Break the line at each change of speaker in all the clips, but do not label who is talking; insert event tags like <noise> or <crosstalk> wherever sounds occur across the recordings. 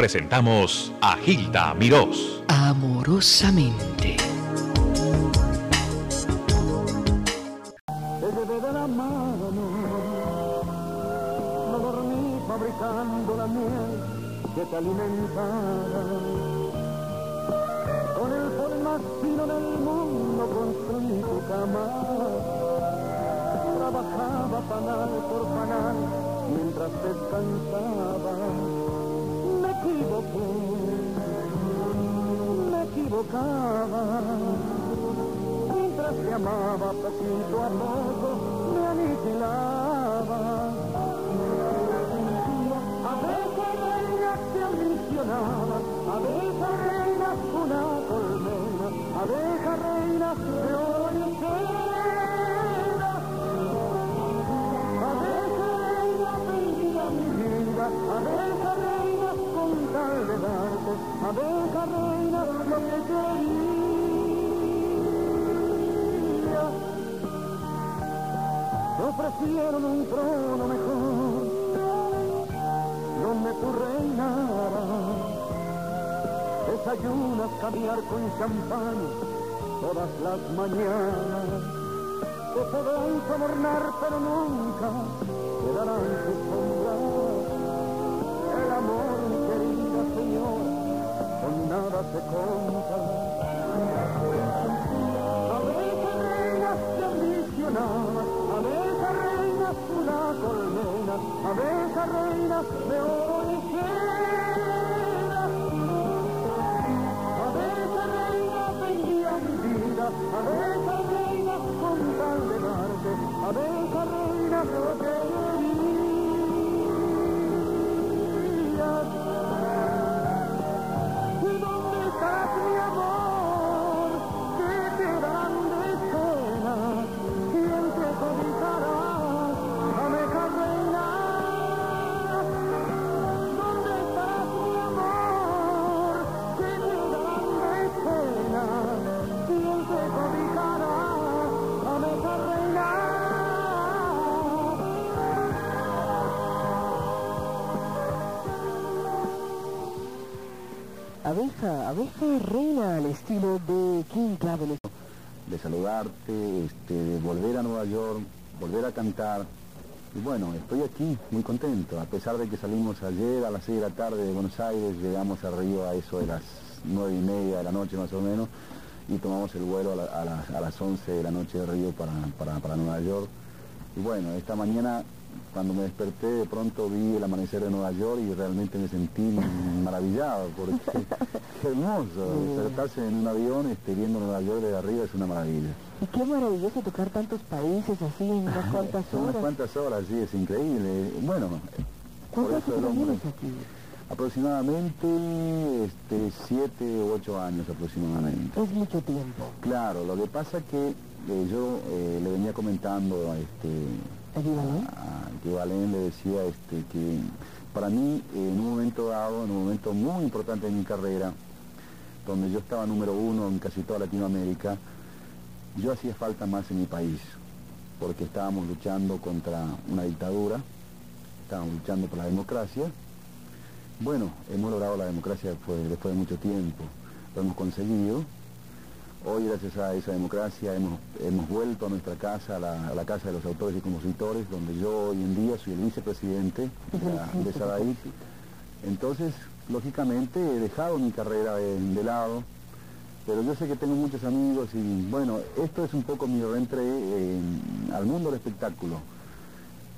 presentamos a Gilda Mirós.
Amorosamente.
Te llevé de la mano, no dormí fabricando la miel que te alimentara. Con el sol más fino del mundo construí tu cama. Trabajaba panal por panal mientras descansaba. Equivoqué, me equivocaba mientras te amaba poquito a poco me aniquilaba. A veces reina te ambicionaba, a veces reina una colmena, a veces reina de seda. A veces reina vendía mi vida, a veces darte, a veces reina lo que quería. Te ofrecieron un trono mejor, donde tú reinarás. Desayunas caviar con champán todas las mañanas. Te podrán sobornar, pero nunca te darán con nada se compra. A veces reinas te ambicionabas, a veces reinas una colmena, a veces reinas de oro Abeja, abeja reina
al estilo de King Clavel.
de saludarte, este, de volver a Nueva York, volver a cantar. Y bueno, estoy aquí muy contento, a pesar de que salimos ayer a las 6 de la tarde de Buenos Aires, llegamos a Río a eso de las 9 y media de la noche más o menos, y tomamos el vuelo a, la- a las, a las 11 de la noche de Río para, para, para Nueva York. Y bueno, esta mañana cuando me desperté de pronto vi el amanecer de Nueva York y realmente me sentí maravillado porque <laughs> qué hermoso, despertarse en un avión este, viendo Nueva York desde arriba es una maravilla.
Y qué maravilloso tocar tantos países así en unas cuantas
Son unas
horas.
cuantas horas, sí, es increíble. Bueno,
¿Cuántos años aquí?
aproximadamente este, siete u ocho años aproximadamente.
Es mucho tiempo.
Claro, lo que pasa que eh, yo eh, le venía comentando a este. A- que Valén le decía este, que para mí eh, en un momento dado, en un momento muy importante de mi carrera, donde yo estaba número uno en casi toda Latinoamérica, yo hacía falta más en mi país, porque estábamos luchando contra una dictadura, estábamos luchando por la democracia. Bueno, hemos logrado la democracia después, después de mucho tiempo, lo hemos conseguido. Hoy, gracias a esa democracia, hemos, hemos vuelto a nuestra casa, a la, a la Casa de los Autores y Compositores, donde yo hoy en día soy el vicepresidente de, la- <laughs> de SADAIT. Entonces, lógicamente, he dejado mi carrera de, de lado, pero yo sé que tengo muchos amigos y, bueno, esto es un poco mi reentré eh, al mundo del espectáculo.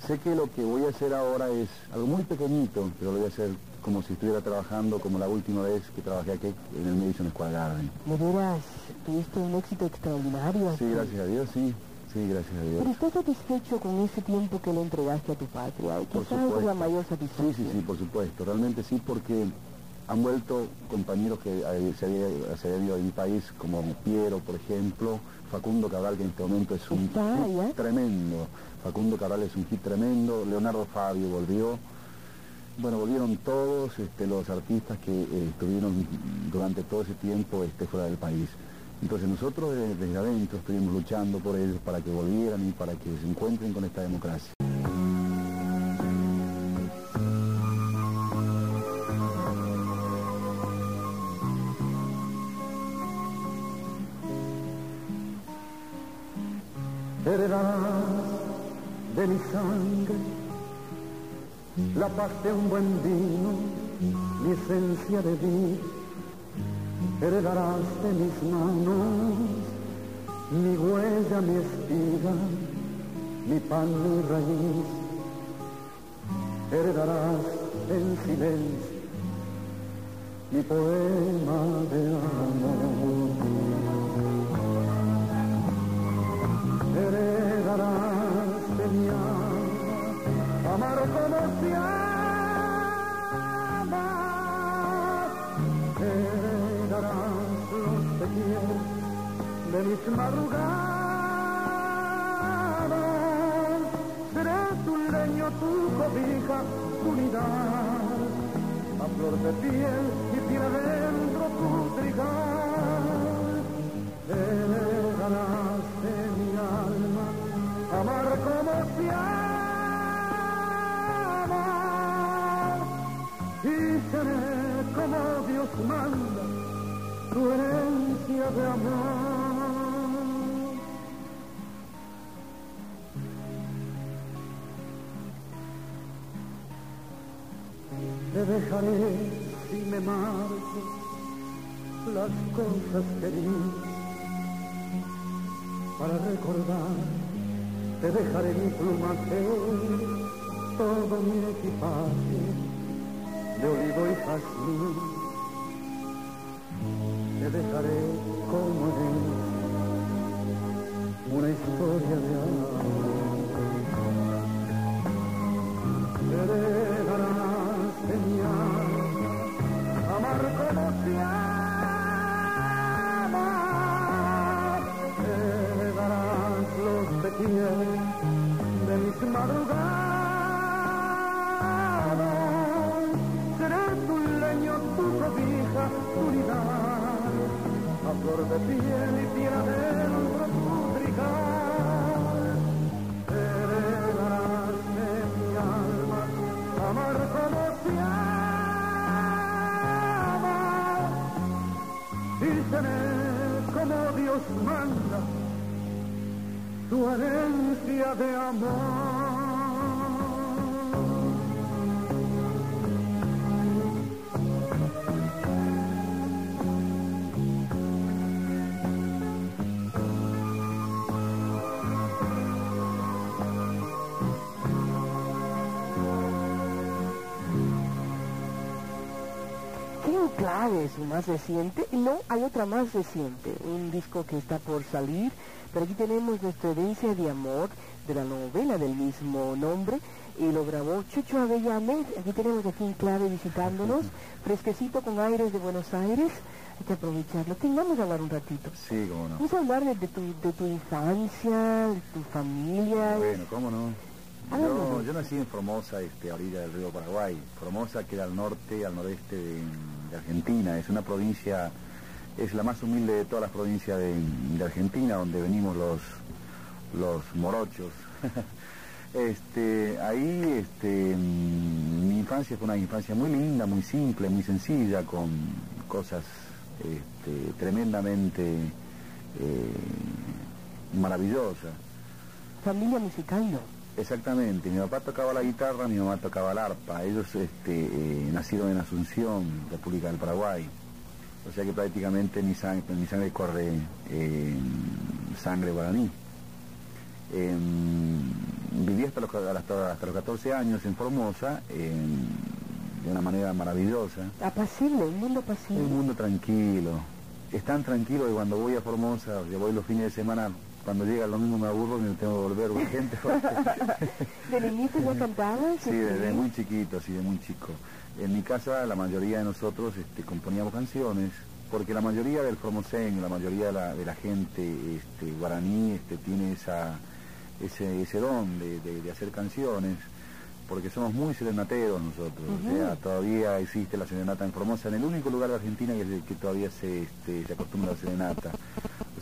Sé que lo que voy a hacer ahora es algo muy pequeñito, pero lo voy a hacer como si estuviera trabajando como la última vez que trabajé aquí en el Madison Square Garden.
De veras, tuviste un éxito extraordinario.
Sí, gracias a Dios, sí. Sí, gracias a Dios.
Pero estás satisfecho con ese tiempo que le entregaste a tu patria. Quizás es la mayor
Sí,
satisfacción.
sí, sí, por supuesto. Realmente sí, porque han vuelto compañeros que eh, se había, se había ido de mi país, como Piero, por ejemplo, Facundo Cabral, que en este momento es un
¿Está
hit tremendo. Facundo Cabral es un hit tremendo. Leonardo Fabio volvió. Bueno, volvieron todos este, los artistas que eh, estuvieron durante todo ese tiempo este, fuera del país. Entonces nosotros desde, adentro estuvimos luchando por ellos para que volvieran y para que se encuentren con esta democracia.
De mi sangre la paz de un buen vino, mi esencia de vida, heredarás de mis manos mi huella, mi espiga, mi pan, mi raíz, heredarás en silencio mi poema de amor. Amar como se ama. Heredarás los pequeños de mis madrugadas. Seré tu leño, tu cobija, tu unidad a flor de piel y tiene adentro tu trigal. Heredarás de mi alma, amar como se ama. Seré como Dios manda, tu herencia de amor. te dejaré si me marcho las cosas que di para recordar te dejaré mi plumaje todo mi equipaje de olivo y jazmín. Te dejaré como es una historia de amor herencia de
clave su más reciente. No, hay otra más reciente, un disco que está por salir. Pero aquí tenemos nuestra herencia de amor de la novela del mismo nombre. Y lo grabó Chucho Avellanes. Aquí tenemos aquí en clave visitándonos, fresquecito con aires de Buenos Aires. Hay que aprovecharlo. Sí, vamos a hablar un ratito.
Sí, cómo no.
Vamos a hablar de, de tu, de tu infancia, de tu familia.
Bueno, cómo no. Yo, yo nací en Formosa, este, a orilla del río Paraguay. Formosa queda al norte, al noreste de, de Argentina. Es una provincia, es la más humilde de todas las provincias de, de Argentina, donde venimos los, los morochos. <laughs> este, ahí, este, mm, mi infancia fue una infancia muy linda, muy simple, muy sencilla, con cosas este, tremendamente eh, maravillosas.
Familia musical, no.
Exactamente, mi papá tocaba la guitarra, mi mamá tocaba el arpa. Ellos este, eh, nacieron en Asunción, República del Paraguay. O sea que prácticamente mi sangre, mi sangre corre eh, sangre guaraní. Em, viví hasta los, hasta, hasta los 14 años en Formosa, em, de una manera maravillosa.
Apacible, un mundo apacible.
Un mundo tranquilo. Es tan tranquilo que cuando voy a Formosa, que voy los fines de semana, cuando llega lo mismo me aburro y me tengo que volver urgente. <laughs>
¿De niñito ya cantabas?
Sí, desde muy chiquito, sí, de muy chico. En mi casa la mayoría de nosotros este, componíamos canciones, porque la mayoría del formoseño, la mayoría de la, de la gente este, guaraní este, tiene esa, ese, ese don de, de- de hacer canciones, porque somos muy serenateros nosotros. O sea, todavía existe la serenata en Formosa, en el único lugar de Argentina que, que todavía se, este, se acostumbra a la serenata.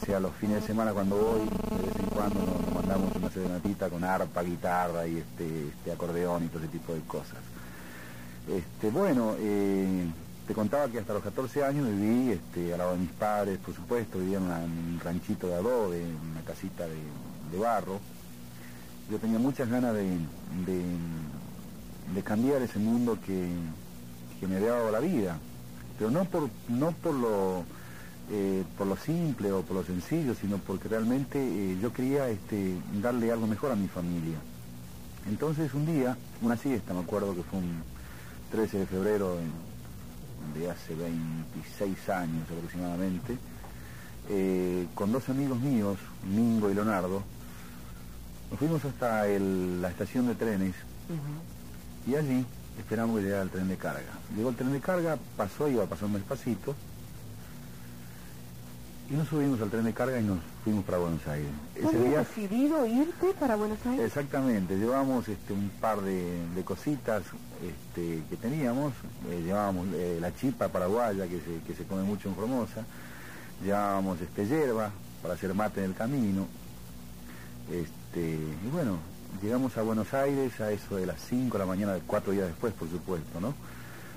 O sea, los fines de semana cuando voy, de vez en cuando nos, nos mandamos una serenatita con arpa, guitarra y este, este acordeón y todo ese tipo de cosas. Este, bueno, eh, te contaba que hasta los 14 años viví este, al lado de mis padres, por supuesto, vivía en, una- en un ranchito de adobe, en una casita de de barro, yo tenía muchas ganas de, cambiar ese mundo que, que, me había dado la vida, pero no por, no por lo eh, por lo simple o por lo sencillo, sino porque realmente eh, yo quería este, darle algo mejor a mi familia. Entonces un día, una siesta, me acuerdo que fue un 13 de febrero de hace 26 años aproximadamente, eh, con dos amigos míos, Mingo y Leonardo, nos fuimos hasta la estación de trenes y allí esperamos que llegara el tren de carga. Llegó el tren de carga, pasó, iba pasando despacito, y nos subimos al tren de carga y nos fuimos para Buenos Aires.
Ese día decidido irte para Buenos Aires?
Exactamente, llevamos este, un par de, cositas este, que teníamos, eh, llevábamos eh, la chipa paraguaya que se, que se come mucho en Formosa, llevábamos este, hierba para hacer mate en el camino, este, y bueno, llegamos a Buenos Aires a eso de las 5 de la mañana, cuatro días después, por supuesto, ¿no?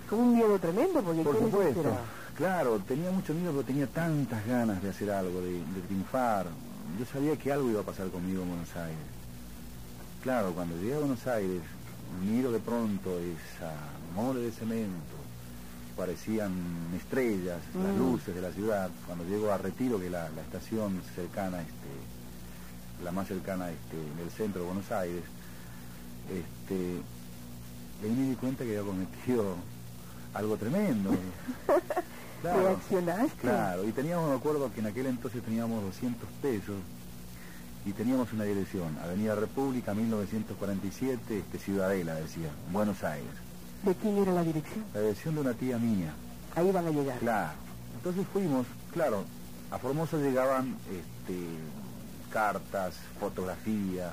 Como un miedo tremendo, porque
por supuesto. Claro, tenía mucho miedo, pero tenía tantas ganas de hacer algo, de, triunfar. Yo sabía que algo iba a pasar conmigo en Buenos Aires. Claro, cuando llegué a Buenos Aires, miro de pronto esa mole de cemento, parecían estrellas, las mm. luces de la ciudad. Cuando llego a Retiro, que es la, estación cercana, este, la más cercana este, del centro de Buenos Aires, este, ahí me di cuenta que había cometido algo tremendo. <laughs>
Claro, ¿Reaccionaste?
Claro, y teníamos, me acuerdo que en aquel entonces teníamos 200 pesos y teníamos una dirección, Avenida República, 1947, este, Ciudadela, decía, Buenos Aires.
¿De quién era la dirección?
La dirección de una tía mía.
Ahí van a llegar.
Claro. Entonces fuimos, claro, a Formosa llegaban este, cartas, fotografías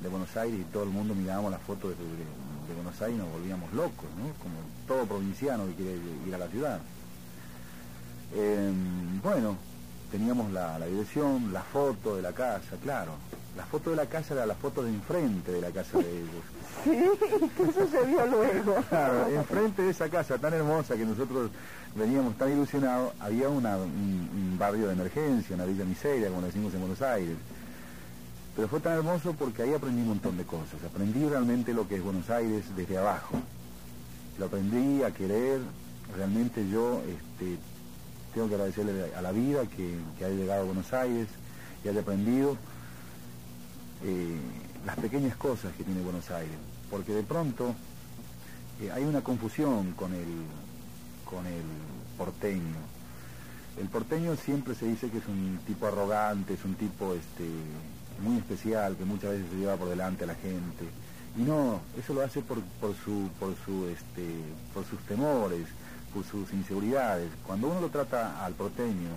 de Buenos Aires y todo el mundo mirábamos las fotos de, de Buenos Aires y nos volvíamos locos, ¿no? Como todo provinciano que quiere ir a la ciudad. Em, bueno, teníamos la, dirección, la foto de la casa, claro. La foto de la casa era la foto de enfrente de la casa de ellos. <laughs>
Sí, ¿qué sucedió luego? <laughs>
Claro, enfrente de esa casa tan hermosa que nosotros veníamos tan ilusionados, había un, barrio de emergencia, una villa miseria, como decimos en Buenos Aires. Pero fue tan hermoso porque ahí aprendí un montón de cosas. Aprendí realmente lo que es Buenos Aires desde abajo. Lo aprendí a querer. Realmente yo este, tengo que agradecerle a la vida que, haya llegado a Buenos Aires y haya aprendido eh, las pequeñas cosas que tiene Buenos Aires, porque de pronto eh, hay una confusión con el, con el porteño. El porteño siempre se dice que es un tipo arrogante, es un tipo este, muy especial, que muchas veces se lleva por delante a la gente. Y no, eso lo hace por, por, su, por, su, este, por sus temores, por sus inseguridades. Cuando uno lo trata al porteño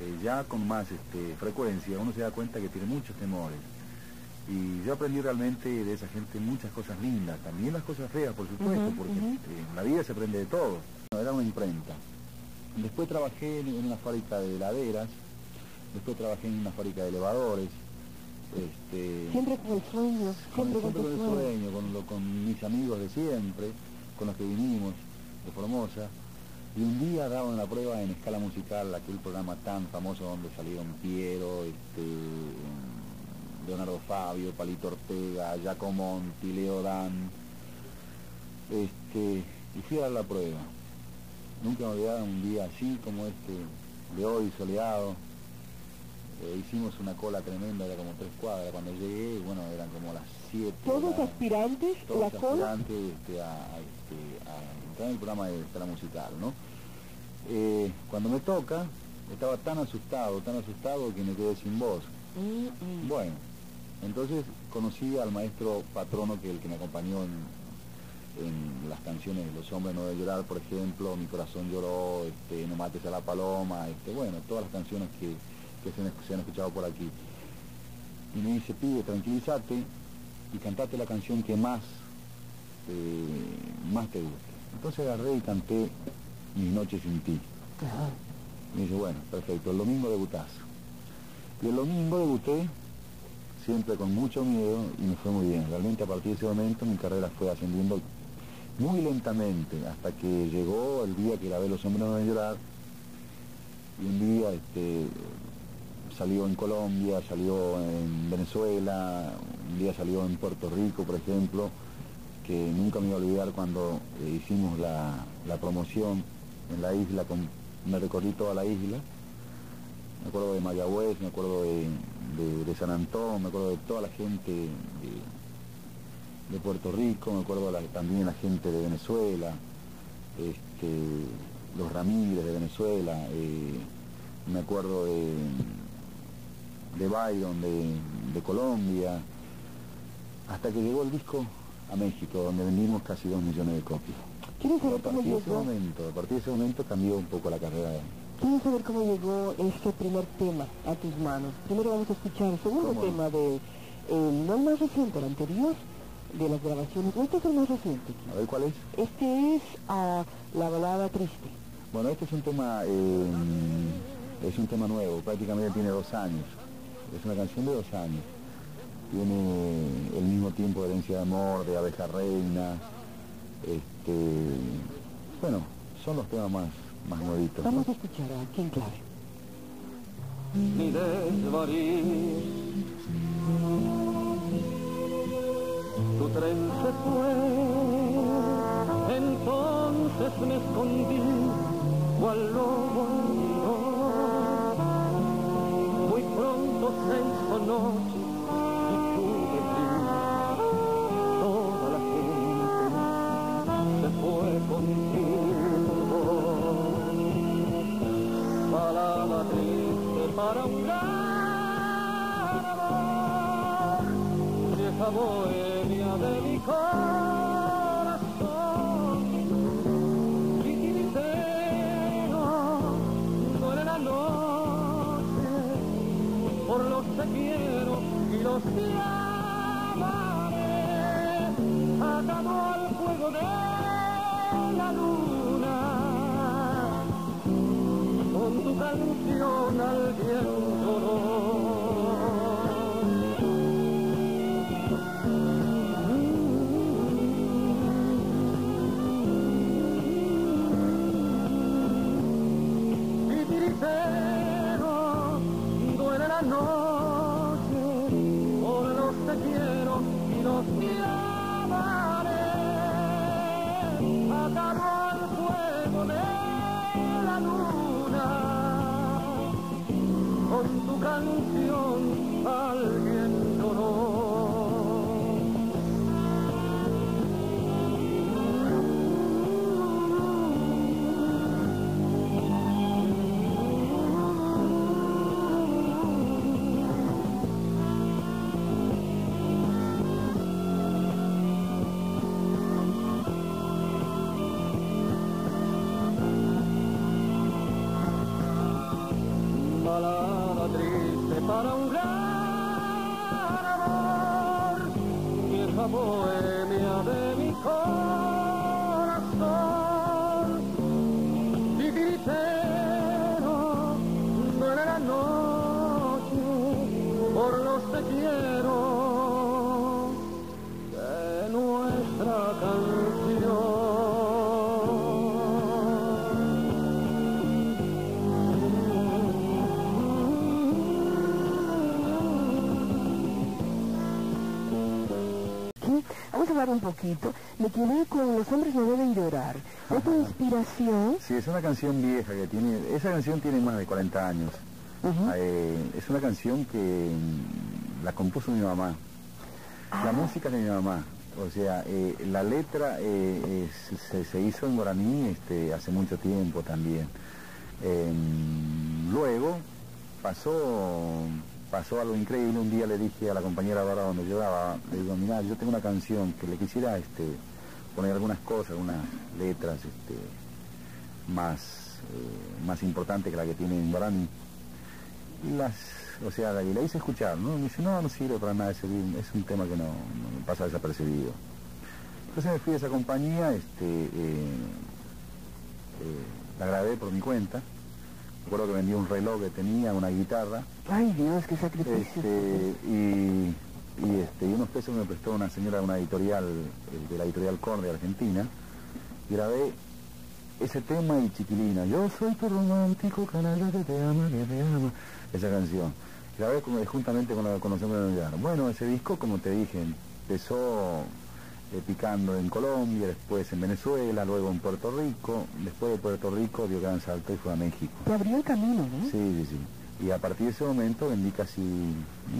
eh, ya con más este, frecuencia, uno se da cuenta que tiene muchos temores. Y yo aprendí realmente de esa gente muchas cosas lindas, también las cosas feas, por supuesto, porque este, en la vida se aprende de todo. Era una imprenta. Después trabajé en una fábrica de heladeras, después trabajé en una fábrica de elevadores.
Este, siempre con el sueño,
siempre con, el sueño, con, con mis amigos de siempre, con los que vinimos de Formosa. Y un día daban la prueba en escala musical, aquel programa tan famoso donde salieron Piero, este, Leonardo Fabio, Palito Ortega, Giacomo Monti, Leo Dan. Este, y fui a dar la prueba. Nunca me olvidaba un día así como este de hoy, soleado. Eh, hicimos una cola tremenda, era como tres cuadras. Cuando llegué, bueno, eran como las siete.
¿Todos aspirantes?
Todos aspirantes este, a, este, a en el programa de escala musical, ¿no? Eh, cuando me toca, estaba tan asustado, tan asustado que me quedé sin voz. Mm, mm. Bueno, entonces conocí al maestro patrono que el que me acompañó en, las canciones Los hombres no deben llorar, por ejemplo, Mi corazón lloró, este, No mates a la paloma, este, bueno, todas las canciones que, se, han, escuchado por aquí. Y me dice, pide, tranquilízate y cantate la canción que más, eh, más te guste. Entonces agarré y canté Mis noches sin ti. Me dice, bueno, perfecto, el domingo debutás. Y el domingo debuté siempre con mucho miedo y me fue muy bien. Realmente a partir de ese momento mi carrera fue ascendiendo muy lentamente hasta que llegó el día que grabé Los hombres no deben llorar y un día este, salió en Colombia, salió en Venezuela, un día salió en Puerto Rico, por ejemplo, que nunca me voy a olvidar cuando eh, hicimos la, la promoción en la isla, me recorrí toda la isla, me acuerdo de Mayagüez, me acuerdo de, de- San Antón, me acuerdo de toda la gente de, de Puerto Rico, me acuerdo también de la gente de Venezuela, este, los Ramírez de Venezuela, eh, me acuerdo de, de Byron de, de Colombia, hasta que llegó el disco a México, donde vendimos casi dos millones de copias.
¿Quieres
A
saber cómo
partir de ese
llegó?
momento, a partir de ese momento cambió un poco la carrera de
¿Quieres saber cómo llegó este primer tema a tus manos? Primero vamos a escuchar el segundo
¿Cómo?
tema de, eh, no el más reciente, el anterior, de las grabaciones. Este es el más reciente.
A ver cuál es.
Este es ah, la balada triste.
Bueno, este es un tema, eh, es un tema nuevo, prácticamente tiene dos años. Es una canción de dos años. Tiene el mismo tiempo de herencia de amor, de abeja reina. Este, bueno, son los temas más, más nuevitos. ¿no?
Vamos a escuchar a King Clave.
ni desvaríos. Tu tren se fue, entonces me escondí, cual lobo hizo noche y pude ver toda la gente se fue contigo. Balada triste para un gran amor, vieja bohemia de mi atado al fuego de la luna con tu canción al viento.
Me quedé con Los hombres no deben llorar. Es tu inspiración.
Sí, es una canción vieja que tiene, esa canción tiene más de 40 años.
Ujú.
Eh, es una canción que mm, la compuso mi mamá. La
Ah.
música de mi mamá. O sea, eh, la letra eh, se, se hizo en guaraní este, hace mucho tiempo también. Eh, luego pasó, pasó algo increíble. Un día le dije a la compañera ahora donde yo daba, le digo, mira, yo tengo una canción que le quisiera este, poner algunas cosas, algunas letras este, más, eh, más importantes que la que tiene en guaraní. Y las, o sea, la, y la hice escuchar, ¿no? Me dice, no, no sirve para nada, ese es un tema que no, no pasa desapercibido. Entonces me fui a esa compañía, este, eh, eh, la grabé por mi cuenta. Recuerdo que vendí un reloj que tenía, una guitarra,
Ay, Dios, qué sacrificio.
este, y, y, este, y unos pesos me prestó una señora de una editorial, eh, de la editorial Korn de Argentina, grabé ese tema y Chiquilina, yo soy tu romántico canalla que te ama, que te ama, esa canción. La vez juntamente con la conocemos de Bueno, ese disco, como te dije, empezó picando en Colombia, después en Venezuela, luego en Puerto Rico, después de Puerto Rico dio gran salto y fue a México.
Te abrió el camino, ¿no?
Sí, sí, sí. Y a partir de ese momento vendí casi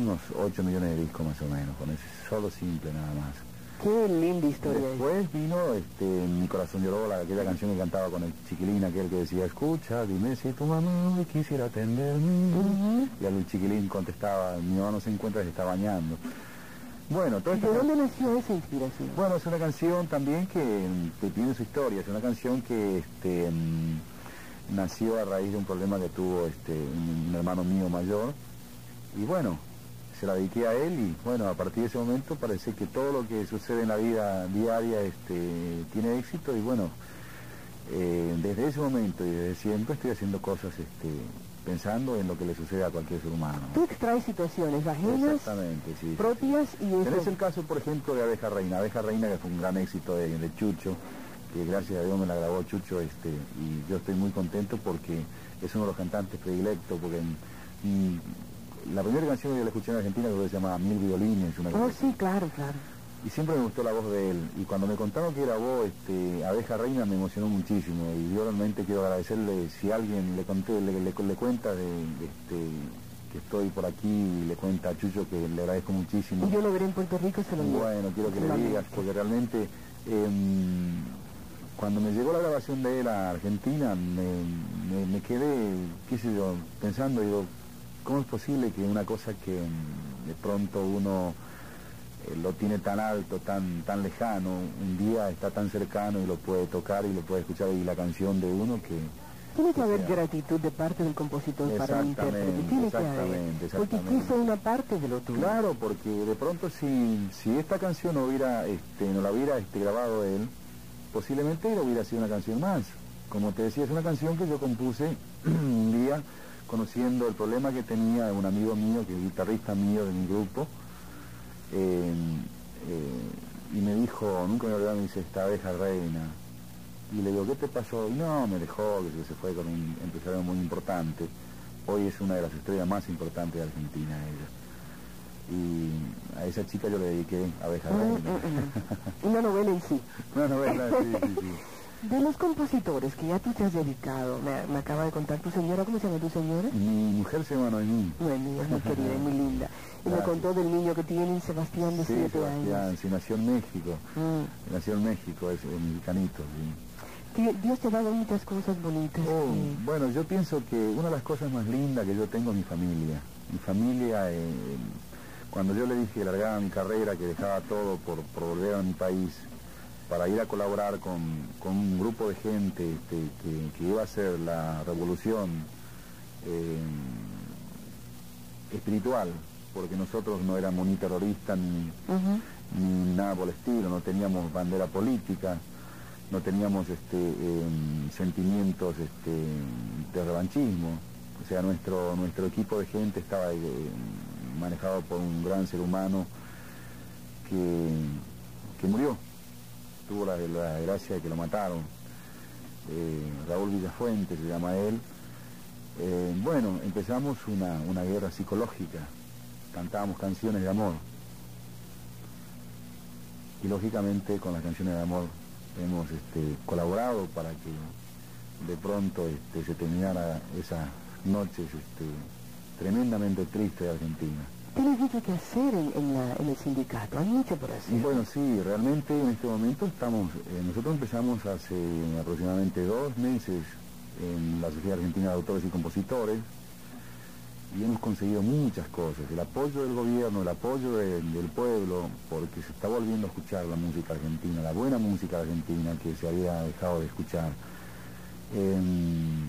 unos 8 millones de discos más o menos, con ese solo simple nada más.
Qué linda historia.
Después vino este, Mi corazón lloró, la, aquella canción que cantaba con el chiquilín, aquel que decía, escucha, dime si tu mamá hoy quisiera atenderme. Y el chiquilín contestaba, mi mamá no se encuentra, se está bañando. Bueno,
¿De dónde nació esa inspiración?
Bueno, es una canción también que, tiene su historia, es una canción que este, mm, nació a raíz de un problema que tuvo este, un, hermano mío mayor, y bueno, se la dediqué a él y bueno, a partir de ese momento parece que todo lo que sucede en la vida diaria este, tiene éxito y bueno, eh, desde ese momento y desde siempre estoy haciendo cosas este, pensando en lo que le sucede a cualquier ser humano.
Tú extraes situaciones ajenas, propias y eso.
Tenés el caso, por ejemplo, de Abeja Reina. Abeja Reina que fue un gran éxito de, Chucho, que gracias a Dios me la grabó Chucho, este, y yo estoy muy contento porque es uno de los cantantes predilectos, porque la primera canción que yo le escuché en Argentina que se llama Mil Violines.
Una oh, sí, claro, claro
y siempre me gustó la voz de él. Y cuando me contaron que era vos, este, Abeja Reina, me emocionó muchísimo. Y yo realmente quiero agradecerle, si alguien le conté, le, le, cuenta de, este, que estoy por aquí y le cuenta a Chucho que le agradezco muchísimo.
Y yo lo veré en Puerto Rico, se lo digo.
Bueno, quiero que le digas, porque realmente em, cuando me llegó la grabación de él a Argentina, me, me, quedé, qué sé yo, pensando, digo, ¿cómo es posible que una cosa que de pronto uno lo tiene tan alto, tan, tan lejano, un día está tan cercano y lo puede tocar y lo puede escuchar y la canción de uno que...
Tiene que haber gratitud de parte del compositor para el intérprete, tiene que haber, porque quiso una parte de lo tuyo.
Claro, porque de pronto si, si esta canción no hubiera, este, no la hubiera este, grabado él, posiblemente hubiera sido una canción más. Como te decía, es una canción que yo compuse <clears throat> un día conociendo el problema que tenía un amigo mío, que es guitarrista mío de mi grupo, eh, eh, y me dijo, nunca me olvidé, me dice, esta abeja reina. Y le digo, ¿qué te pasó? Y no, me dejó, que se fue con un empresario muy importante. Hoy es una de las estrellas más importantes de Argentina ella. Y a esa chica yo le dediqué Abeja mm, Reina.
Mm, mm. <laughs> Una novela en sí.
Una novela, sí, sí, sí.
De los compositores que ya tú te has dedicado, me, acaba de contar tu señora, ¿cómo se llama tu señora?
Mi mujer se llama Noemí.
Noemí, es muy <laughs> querida, muy linda. Y me contó del niño que tiene Sebastián de 7
sí, años. Sí, nació en México. Mm. Nació en México, es mexicanito,
sí. Dios te dado muchas cosas bonitas.
Oh, bueno, yo pienso que una de las cosas más lindas que yo tengo es mi familia. Mi familia, eh, cuando yo le dije que largaba mi carrera, que dejaba todo por, por volver a mi país, para ir a colaborar con, un grupo de gente este, que, iba a hacer la revolución eh, espiritual, porque nosotros no éramos ni terroristas ni, nada por el estilo, no teníamos bandera política, no teníamos este, em, sentimientos este, de revanchismo. O sea, nuestro, nuestro equipo de gente estaba eh, manejado por un gran ser humano que murió tuvo la, gracia de que lo mataron. Eh, Raúl Villafuente se llama él. Eh, bueno, empezamos una, una guerra psicológica, cantábamos canciones de amor. Y lógicamente con las canciones de amor hemos este, colaborado para que de pronto este, se terminara esas noches este, tremendamente tristes de Argentina.
Tienes mucho que hacer en, el sindicato, hay mucho por hacer.
Bueno, sí, realmente en este momento estamos, eh, nosotros empezamos hace aproximadamente dos meses en la Sociedad Argentina de Autores y Compositores y hemos conseguido muchas cosas, el apoyo del gobierno, el apoyo del pueblo, porque se está volviendo a escuchar la música argentina, la buena música argentina que se había dejado de escuchar. Em,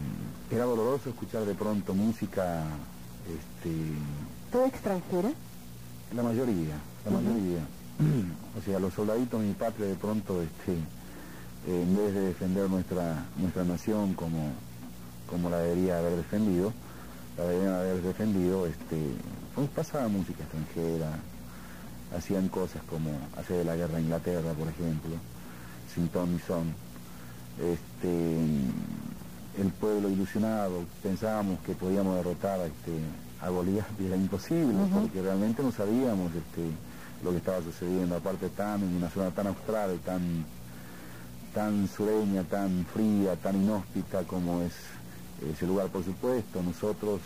era doloroso escuchar de pronto música este,
¿Toda extranjera?
La mayoría, la mayoría. <clears throat> o sea, los soldaditos de mi patria de pronto, este, eh, en vez de defender nuestra, nuestra nación como, como la debería haber defendido, la deberían haber defendido, este, pues pasaba música extranjera, hacían cosas como hacer de la guerra a Inglaterra, por ejemplo, sin ton ni son. este, el pueblo ilusionado, pensábamos que podíamos derrotar este, a Bolívar <laughs> era imposible, porque realmente no sabíamos este, lo que estaba sucediendo, aparte tan en una zona tan austral, tan, tan sureña, tan fría, tan inhóspita como es ese lugar, por supuesto, nosotros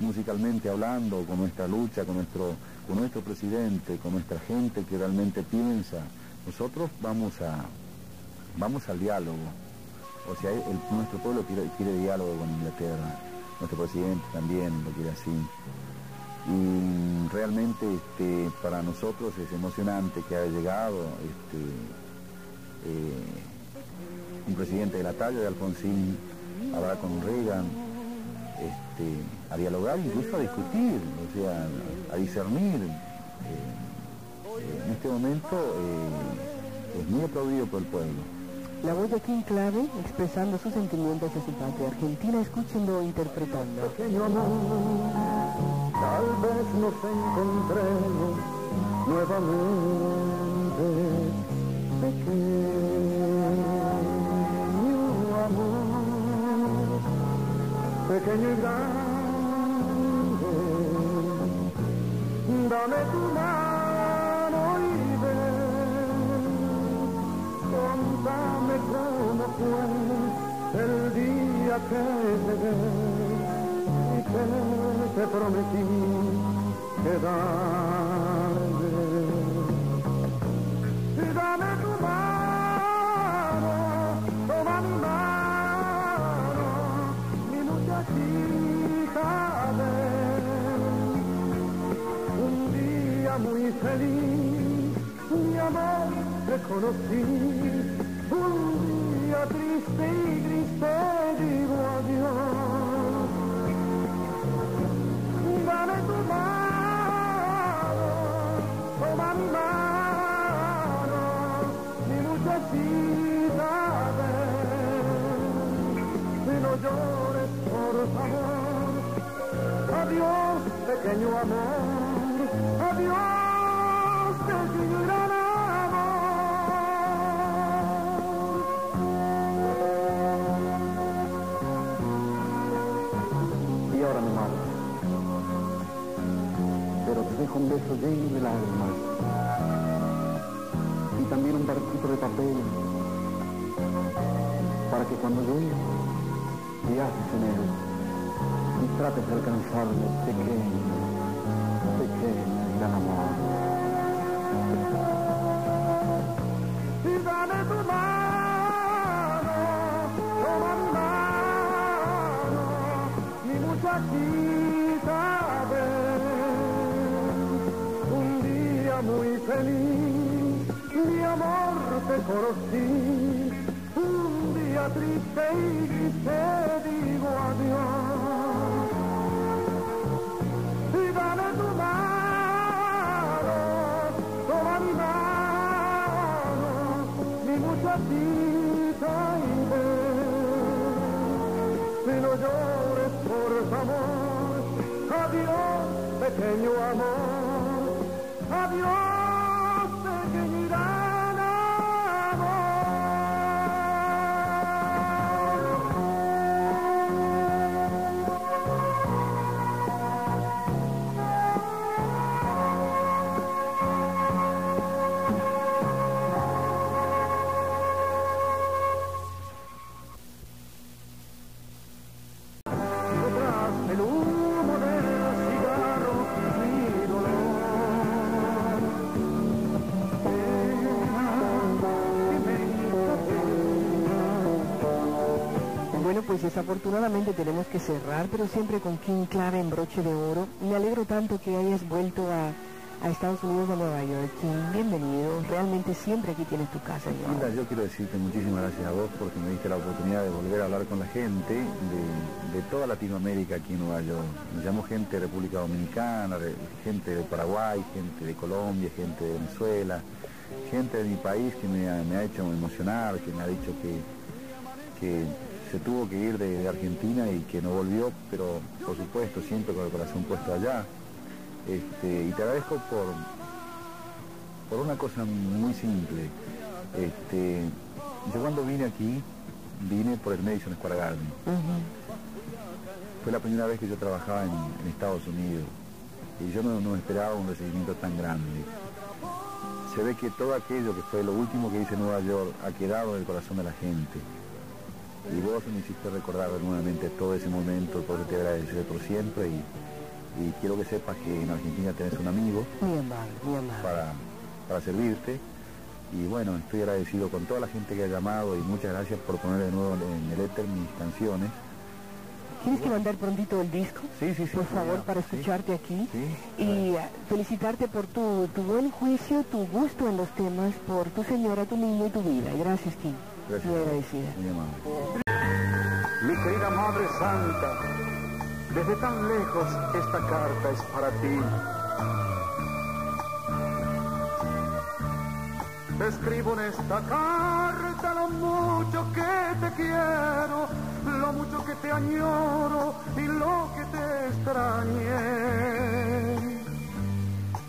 musicalmente hablando, con nuestra lucha, con nuestro, con nuestro presidente, con nuestra gente que realmente piensa, nosotros vamos a vamos al diálogo. O sea, nuestro pueblo quiere, diálogo con Inglaterra, nuestro presidente también lo quiere así. Y realmente este, para nosotros es emocionante que haya llegado este, eh, un presidente de la talla de Alfonsín, hablar con Reagan, este, a dialogar, incluso a discutir, o sea, a discernir. Eh, eh, en este momento es muy aplaudido por el pueblo.
La voz de King Clave expresando sus sentimientos de su patria argentina, escúchenlo interpretando.
Pequeño amor, tal vez nos encontremos nuevamente. Pequeño amor, pequeño y grande, dame tu mano. El día que llegué y que te prometí quedarme. Dame tu mano, toma mi mano, mi muchachita Un día muy feliz, mi amor, te conocí triste y triste digo adiós. Dame tu mano, toma mi mano, mi muchachita, ven, no llores por favor. Adiós, pequeño amor, beso lleno de lágrimas y también un barquito de papel para que cuando llegue viajes en él y trates de alcanzarme pequeño, pequeño y gran amor. Y dame tu mano. Muy feliz, mi amor te conocí, un día triste y te digo adiós. Y dame tu mano, toma mi mano, mi muchachita y ven, si no llores por favor, adiós pequeño amor. Adiós,
desafortunadamente tenemos que cerrar, pero siempre con King Clave en broche de oro. Me alegro tanto que hayas vuelto a, Estados Unidos, a Nueva York. King, bienvenido. Realmente siempre aquí tienes tu casa.
Linda, yo quiero decirte muchísimas gracias a vos porque me diste la oportunidad de volver a hablar con la gente de, toda Latinoamérica aquí en Nueva York. Me llamo gente de República Dominicana, gente de Paraguay, gente de Colombia, gente de Venezuela, gente de mi país que me ha, hecho emocionar, que me ha dicho que, que se tuvo que ir de, Argentina y que no volvió, pero por supuesto siempre con el corazón puesto allá. Este, y te agradezco por, por una cosa muy simple. Este, Yo cuando vine aquí, vine por el Madison Square Garden. Fue la primera vez que yo trabajaba en, Estados Unidos y yo no, esperaba un recibimiento tan grande. Se ve que todo aquello que fue lo último que hice en Nueva York ha quedado en el corazón de la gente. Y vos me hiciste recordar nuevamente todo ese momento, por eso te agradeceré por siempre y, quiero que sepas que en Argentina tenés un amigo Para, para servirte. Y bueno, estoy agradecido con toda la gente que ha llamado y muchas gracias por poner de nuevo en el éter mis canciones
Tienes que mandar prontito el disco,
sí, sí, sí,
por favor, para escucharte aquí. y eh, felicitarte por tu, tu, buen juicio, tu gusto en los temas, por tu señora, tu niño y tu vida. Gracias, Kim.
Gracias.
Muy agradecida.
Mi querida Madre Santa, desde tan lejos esta carta es para ti. Te escribo en esta carta lo mucho que te quiero lo mucho que te añoro y lo que te extrañé.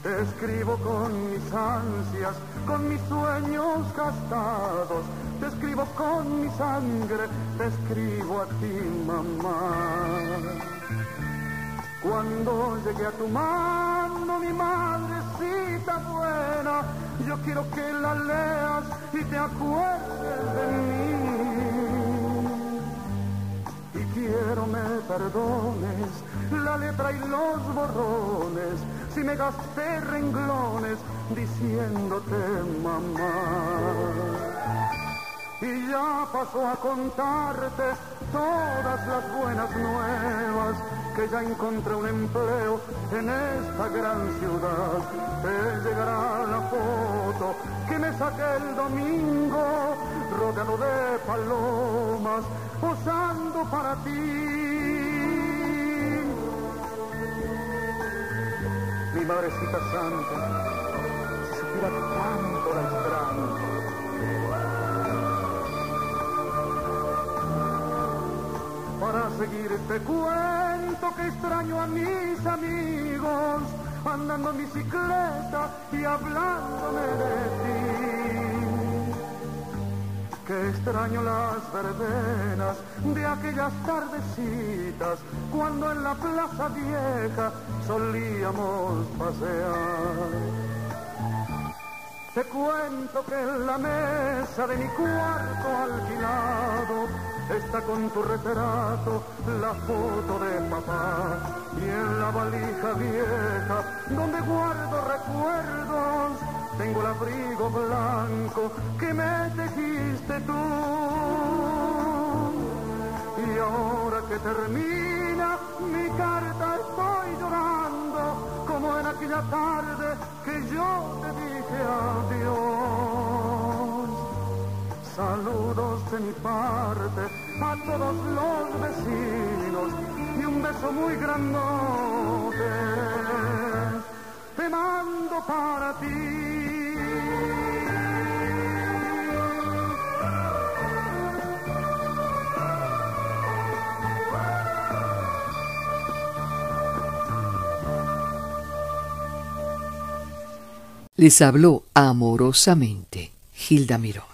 Te escribo con mis ansias, con mis sueños gastados, te escribo con mi sangre, te escribo a ti, mamá. Cuando llegue a tu mano, mi madrecita buena, yo quiero que la leas y te acuerdes de mí quiero me perdones la letra y los borrones, si me gasté renglones diciéndote mamá. Y ya pasó a contarte todas las buenas nuevas, que ya encontré un empleo en esta gran ciudad. Te llegará la foto que me saqué el domingo, rodeado de palomas posando para ti. Mi madrecita santa, si supiera tanto la extraño. Seguir este cuento que extraño a mis amigos, andando en bicicleta y hablándome de ti que extraño las verbenas de aquellas tardecitas cuando en la plaza vieja solíamos pasear. Te cuento que en la mesa de mi cuarto alquilado está con tu retrato la foto de papá y en la valija vieja donde guardo recuerdos tengo el abrigo blanco que me tejiste tú. Y ahora que termina mi carta estoy llorando como en aquella tarde que yo te dije adiós. Saludos de mi parte a todos los vecinos y un beso muy grandote te mando para ti.
Les habló amorosamente Gilda Mirós.